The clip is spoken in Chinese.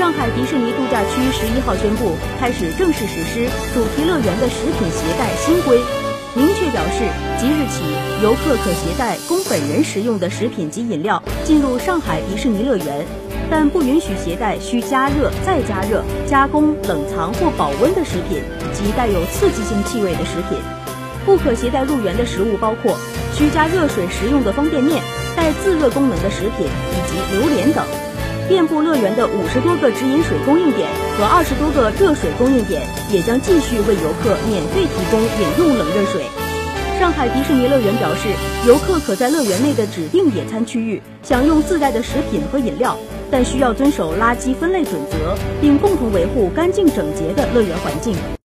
上海迪士尼度假区十一号宣布，开始正式实施主题乐园的食品携带新规，明确表示，即日起，游客可携带供本人食用的食品及饮料进入上海迪士尼乐园，但不允许携带需加热、再加热、加工、冷藏或保温的食品及带有刺激性气味的食品。不可携带入园的食物包括需加热水食用的方便面、带自热功能的食品以及榴莲等。遍布乐园的五十多个直饮水供应点和二十多个热水供应点也将继续为游客免费提供饮用冷热水。上海迪士尼乐园表示，游客可在乐园内的指定野餐区域享用自带的食品和饮料，但需要遵守垃圾分类准则，并共同维护干净整洁的乐园环境。